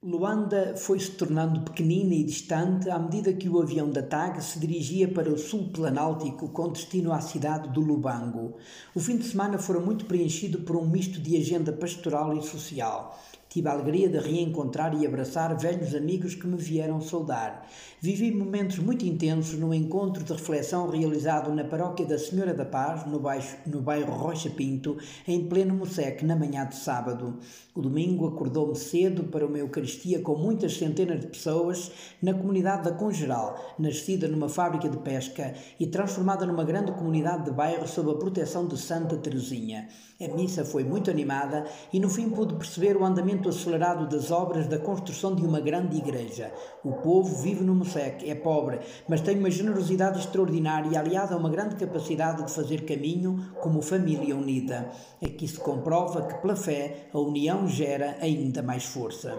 Luanda foi-se tornando pequenina e distante à medida que o avião da TAG se dirigia para o sul planáltico com destino à cidade do Lubango. O fim de semana fora muito preenchido por um misto de agenda pastoral e social. Tive a alegria de reencontrar e abraçar velhos amigos que me vieram saudar. Vivi momentos muito intensos no encontro de reflexão realizado na paróquia da Senhora da Paz, no, baixo, no bairro Rocha Pinto, em pleno Mosseque, na manhã de sábado. O domingo acordou-me cedo para uma Eucaristia com muitas centenas de pessoas na comunidade da Congeral, nascida numa fábrica de pesca e transformada numa grande comunidade de bairro sob a proteção de Santa Teresinha. A missa foi muito animada e no fim pude perceber o andamento andamento acelerado das obras da construção de uma grande igreja. O povo vive no Mosseque, é pobre, mas tem uma generosidade extraordinária aliada a uma grande capacidade de fazer caminho como família unida. Aqui se comprova que, pela fé, a união gera ainda mais força.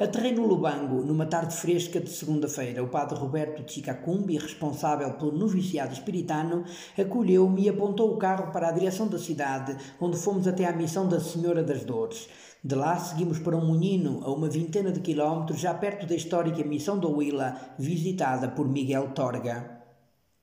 Aterrei no Lubango, numa tarde fresca de segunda-feira. O padre Roberto Chicacumbi, responsável pelo noviciado espiritano, acolheu-me e apontou o carro para a direção da cidade, onde fomos até à missão da Senhora das Dores. De lá seguimos para um moinho a uma vintena de quilómetros, já perto da histórica missão da Huila, visitada por Miguel Torga.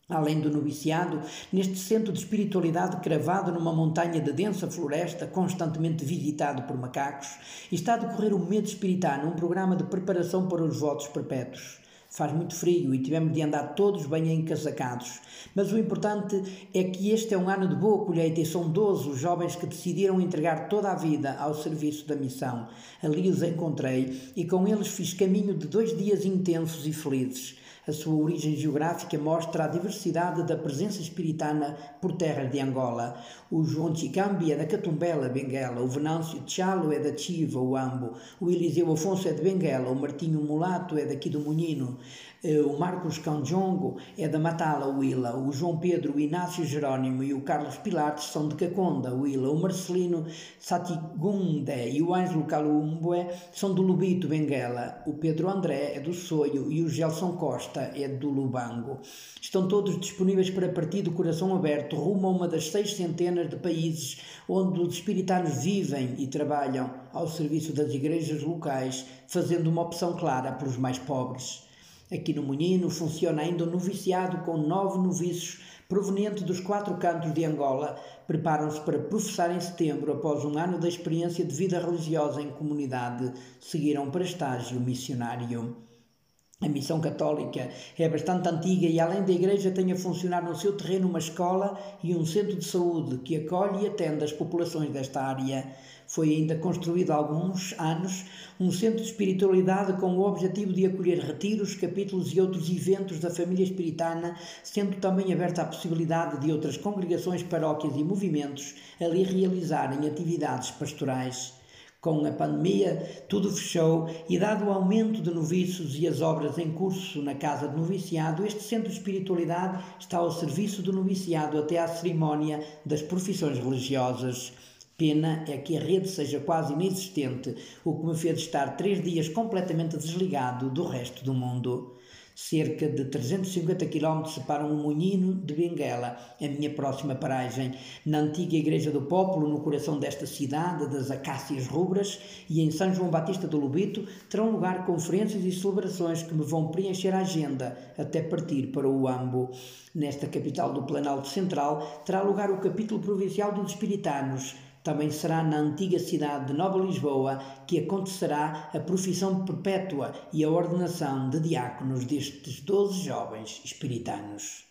Além do noviciado, neste centro de espiritualidade cravado numa montanha de densa floresta, constantemente visitado por macacos, está a decorrer o Medo Espiritano, um programa de preparação para os votos perpétuos. Faz muito frio e tivemos de andar todos bem encasacados. Mas o importante é que este é um ano de boa colheita e são 12 os jovens que decidiram entregar toda a vida ao serviço da missão. Ali os encontrei e com eles fiz caminho de dois dias intensos e felizes. A sua origem geográfica mostra a diversidade da presença espiritana por terras de Angola. O João Chicambi é da Catumbela, Benguela. O Venâncio Tchalo é da Chiva, o Ambo. O Eliseu Afonso é de Benguela. O Martinho Mulato é daqui do Munino. Eh, o Marcos Canjongo é da Matala, Willa, o João Pedro, o Inácio Jerónimo e o Carlos Pilates são de Caconda, Willa, o Marcelino Satigunde e o Ângelo Calumboe são do Lubito, Benguela, o Pedro André é do Soio e o Gelson Costa é do Lubango. Estão todos disponíveis para partir do coração aberto rumo a uma das seis centenas de países onde os espiritanos vivem e trabalham ao serviço das igrejas locais, fazendo uma opção clara para os mais pobres. Aqui no Munino funciona ainda um noviciado com nove noviços provenientes dos quatro cantos de Angola. Preparam-se para professar em setembro após um ano da experiência de vida religiosa em comunidade. Seguiram para estágio missionário. A missão católica é bastante antiga e, além da igreja, tem a funcionar no seu terreno uma escola e um centro de saúde que acolhe e atende as populações desta área. Foi ainda construído há alguns anos um centro de espiritualidade com o objetivo de acolher retiros, capítulos e outros eventos da família espiritana, sendo também aberta a possibilidade de outras congregações, paróquias e movimentos ali realizarem atividades pastorais. Com a pandemia, tudo fechou e, dado o aumento de noviços e as obras em curso na Casa de Noviciado, este centro de espiritualidade está ao serviço do noviciado até à cerimónia das profissões religiosas. Pena é que a rede seja quase inexistente, o que me fez estar três dias completamente desligado do resto do mundo. Cerca de 350 km separam o Moinhino de Benguela, a minha próxima paragem, na antiga Igreja do Popolo, no coração desta cidade das acácias rubras, e em São João Batista do Lubito terão lugar conferências e celebrações que me vão preencher a agenda até partir para o Ambo. Nesta capital do Planalto Central terá lugar o capítulo provincial dos Espiritanos, também será na antiga cidade de Nova Lisboa que acontecerá a profissão perpétua e a ordenação de diáconos destes doze jovens espiritanos.